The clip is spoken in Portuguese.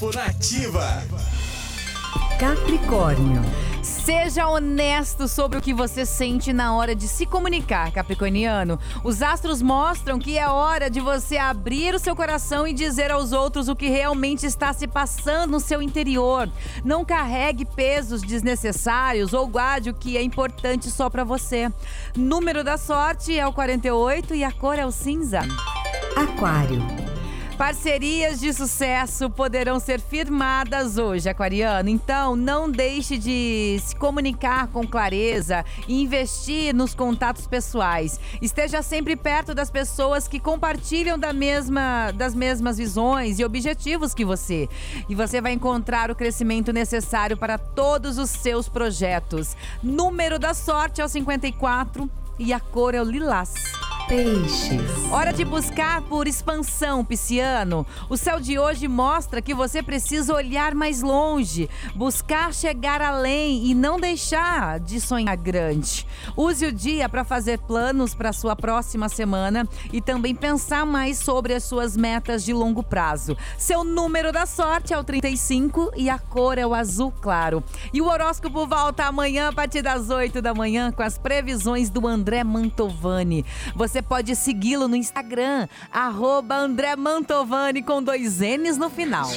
Horóscopo Nativa. Capricórnio. Seja honesto sobre o que você sente na hora de se comunicar, Capricorniano. Os astros mostram que é hora de você abrir o seu coração e dizer aos outros o que realmente está se passando no seu interior. Não carregue pesos desnecessários ou guarde o que é importante só para você. Número da sorte é o 48 e a cor é o cinza. Aquário. Parcerias de sucesso poderão ser firmadas hoje, Aquariano. Então, não deixe de se comunicar com clareza e investir nos contatos pessoais. Esteja sempre perto das pessoas que compartilham da mesma, das mesmas visões e objetivos que você. E você vai encontrar o crescimento necessário para todos os seus projetos. Número da sorte é o 54 e a cor é o lilás. Peixes. Hora de buscar por expansão, pisciano. O céu de hoje mostra que você precisa olhar mais longe, buscar chegar além e não deixar de sonhar grande. Use o dia para fazer planos para sua próxima semana e também pensar mais sobre as suas metas de longo prazo. Seu número da sorte é o 35 e a cor é o azul claro. E o horóscopo volta amanhã a partir das 8 da manhã com as previsões do André Mantovani. Você você pode segui-lo no Instagram, arroba André Mantovani com dois N's no final.